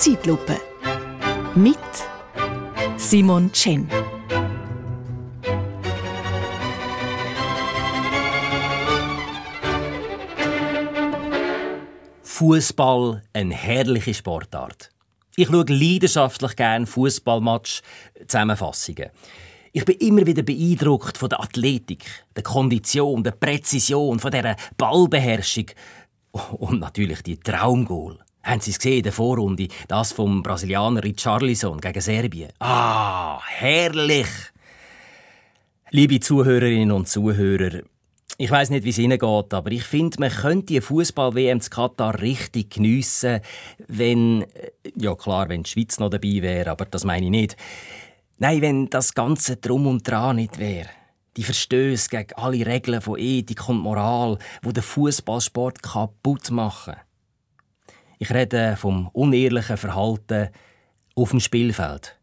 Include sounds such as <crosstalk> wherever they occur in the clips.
Zeitlupe. Mit Simon Chen. Fußball eine herrliche Sportart. Ich schaue leidenschaftlich gerne Fußballmatch Zusammenfassungen. Ich bin immer wieder beeindruckt von der Athletik, der Kondition, der Präzision, von der Ballbeherrschung und natürlich die Traumgoal. Haben Sie es gesehen in der Vorrunde? Das vom Brasilianer Richarlison gegen Serbien. Ah, herrlich! Liebe Zuhörerinnen und Zuhörer, ich weiß nicht, wie es Ihnen geht, aber ich finde, man könnte die Fußball-WM zu Katar richtig geniessen, wenn, äh, ja klar, wenn die Schweiz noch dabei wäre, aber das meine ich nicht. Nein, wenn das ganze Drum und Dran nicht wäre. Die Verstöße gegen alle Regeln von Ethik und Moral, wo den Fußballsport kaputt machen. Ich rede vom unehrlichen Verhalten auf dem Spielfeld,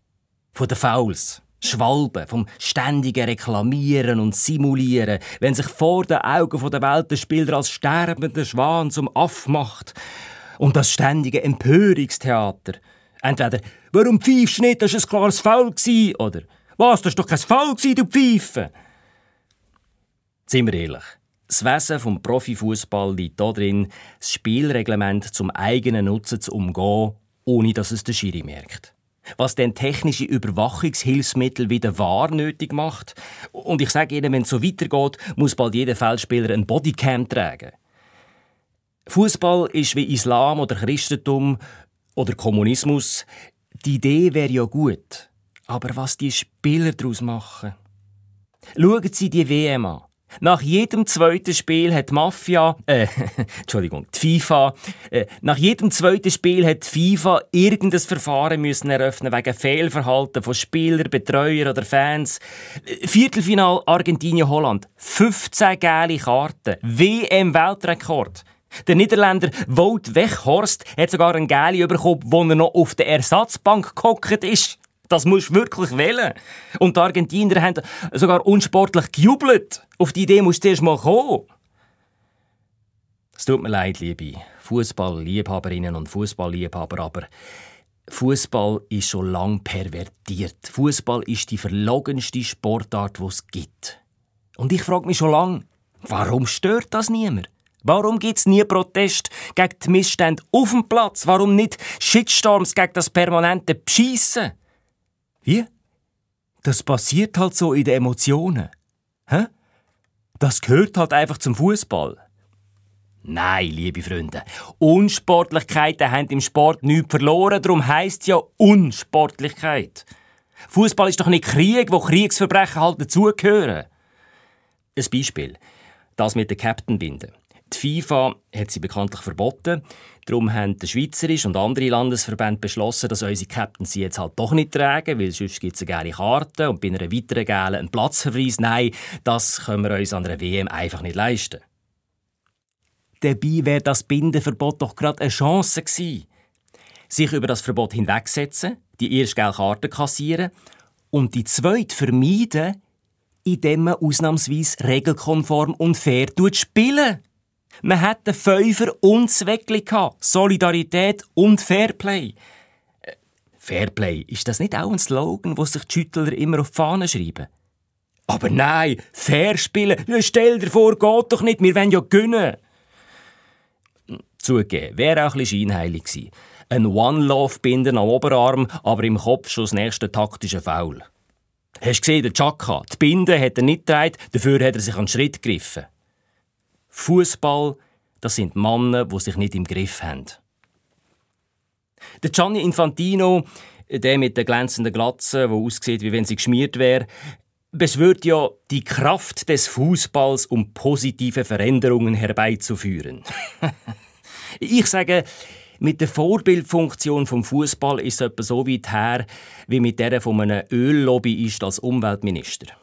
von den Fouls, Schwalben, vom ständigen Reklamieren und Simulieren, wenn sich vor den Augen der Welt der Spieler als sterbender Schwan zum Aff macht. Und das ständige Empörungstheater. Entweder Warum pfeifst du nicht? Das war ein klares Foul. Oder Was? Das war doch kein Foul, du Pfeife. Sind wir ehrlich. Das Wesen vom Profifußball liegt darin, das Spielreglement zum eigenen Nutzen zu umgehen, ohne dass es der Schiri merkt. Was denn technische Überwachungshilfsmittel wieder wahr nötig macht. Und ich sage Ihnen, wenn es so weitergeht, muss bald jeder Feldspieler ein Bodycam tragen. Fußball ist wie Islam oder Christentum oder Kommunismus die Idee wäre ja gut. Aber was die Spieler daraus machen? Schauen Sie die WM an. Nach jedem zweiten Spiel hat die Mafia, äh, <laughs> Entschuldigung, die FIFA, äh, nach jedem zweiten Spiel hat die FIFA irgendein Verfahren müssen eröffnen wegen Fehlverhalten von Spielern, Betreuern oder Fans. Viertelfinal Argentinien-Holland. 15 gelbe Karten. WM-Weltrekord. Der Niederländer Wout Weghorst hat sogar einen Geli bekommen, wo er noch auf der Ersatzbank gehockt ist. Das musst du wirklich wählen. Und die Argentinier haben sogar unsportlich gejubelt. Auf die Idee musst du erst mal kommen. Es tut mir leid, liebe Fußballliebhaberinnen und Fußballliebhaber, aber Fußball ist schon lang pervertiert. Fußball ist die verlogenste Sportart, die es gibt. Und ich frage mich schon lang, warum stört das niemand? Warum gibt es nie Protest gegen die Missstände auf dem Platz? Warum nicht Shitstorms gegen das permanente Beschissen? Wie? Das passiert halt so in den Emotionen. Hä? Das gehört halt einfach zum Fußball. Nein, liebe Freunde. Unsportlichkeiten haben im Sport nichts verloren, darum heisst ja Unsportlichkeit. Fußball ist doch nicht Krieg, wo Kriegsverbrechen halt dazugehören. Ein Beispiel. Das mit der Captain-Binde. Die FIFA hat sie bekanntlich verboten. Darum haben der Schweizerische und andere Landesverbände beschlossen, dass unsere Captains sie jetzt halt doch nicht tragen, weil sonst gibt es eine gelbe Karte und bei einer weiteren gelben einen Platzverweis. Nein, das können wir uns an einer WM einfach nicht leisten. Dabei wäre das Bindenverbot doch gerade eine Chance gewesen. Sich über das Verbot hinwegsetzen, die erste gelbe Karte kassieren und die zweite vermeiden, indem man ausnahmsweise regelkonform und fair spielen. Man hat den Fünfer und Zweckli gehabt. Solidarität und Fairplay. Äh, Fairplay, ist das nicht auch ein Slogan, wo sich die Schüttler immer auf die Fahne schreiben? Aber nein, fair spielen, stell dir vor, geht doch nicht, wir wollen ja gewinnen. Zugegeben, wäre auch ein bisschen scheinheilig gewesen. Ein One-Love-Binder am Oberarm, aber im Kopf schon das nächste taktische Foul. Hast du gesehen, der Chaka, die Binde hat er nicht getragen, dafür hat er sich an den Schritt gegriffen. Fußball, das sind Männer, die sich nicht im Griff haben. Der Gianni Infantino, der mit der glänzenden Glatze, der aussieht, wie wenn sie geschmiert wäre, beschwört ja die Kraft des Fußballs, um positive Veränderungen herbeizuführen. <laughs> ich sage, mit der Vorbildfunktion vom Fußball ist es etwa so weit her wie mit der von einem Öllobbyist als Umweltminister.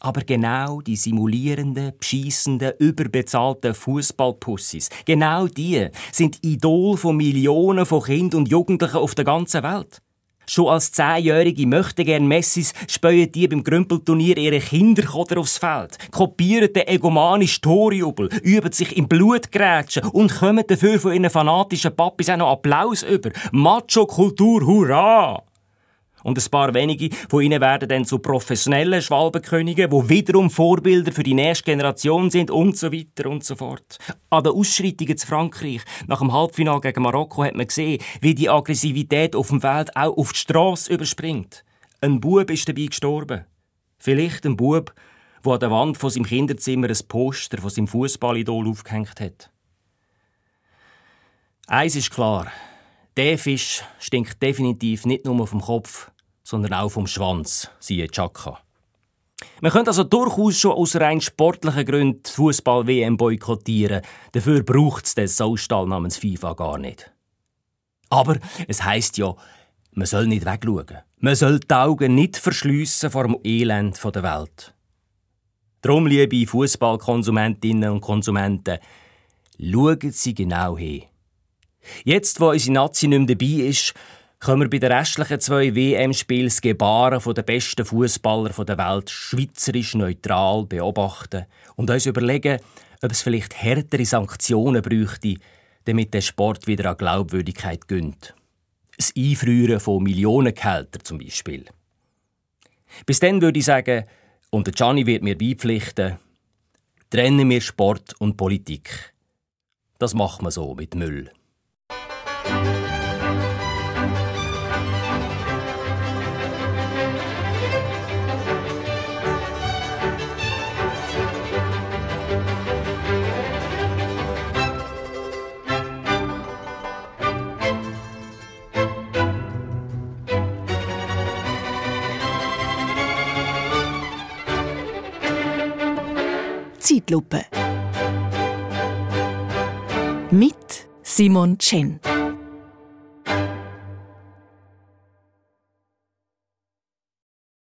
Aber genau die simulierenden, beschissenden, überbezahlten Fußballpussis, genau die sind Idol von Millionen von Kindern und Jugendlichen auf der ganzen Welt. Schon als Zehnjährige möchten gern Messis spähen die beim Grümpelturnier ihre Kinderkoder aufs Feld, kopieren den egomanischen Torjubel, üben sich im Blutgrätschen und kommen dafür von ihren fanatischen Papis auch noch Applaus über. Macho-Kultur, hurra! Und ein paar wenige von ihnen werden dann zu professionellen Schwalbenkönigen, wo wiederum Vorbilder für die nächste Generation sind und so weiter und so fort. An den Ausschreitungen zu Frankreich nach dem Halbfinale gegen Marokko hat man gesehen, wie die Aggressivität auf dem Feld auch auf die Straße überspringt. Ein Bub ist dabei gestorben. Vielleicht ein Bub, der an der Wand von seinem Kinderzimmer ein Poster von seinem Fußballidol aufgehängt hat. Eins ist klar: der Fisch stinkt definitiv nicht nur vom Kopf, sondern auch vom Schwanz, siehe Chaka. Man könnte also durchaus schon aus rein sportlichen Gründen die Fußball-WM boykottieren. Dafür braucht es den Saustall namens FIFA gar nicht. Aber es heißt ja, man soll nicht wegschauen. Man soll die Augen nicht verschliessen vor dem Elend der Welt. Darum, liebe Fußballkonsumentinnen und Konsumenten, schauen Sie genau hin. Jetzt, wo unsere Nazi nicht mehr dabei ist, können wir bei den restlichen zwei WM-Spielen das Gebaren der besten Fußballer der Welt schweizerisch neutral beobachten und uns überlegen, ob es vielleicht härtere Sanktionen bräuchte, damit der Sport wieder an Glaubwürdigkeit gönnt. Das Einfrieren von Millionengehältern zum Beispiel. Bis dann würde ich sagen, und der Gianni wird mir beipflichten, trennen wir Sport und Politik. Das macht man so mit Müll. Zeitlupe. Mit Simon Chen.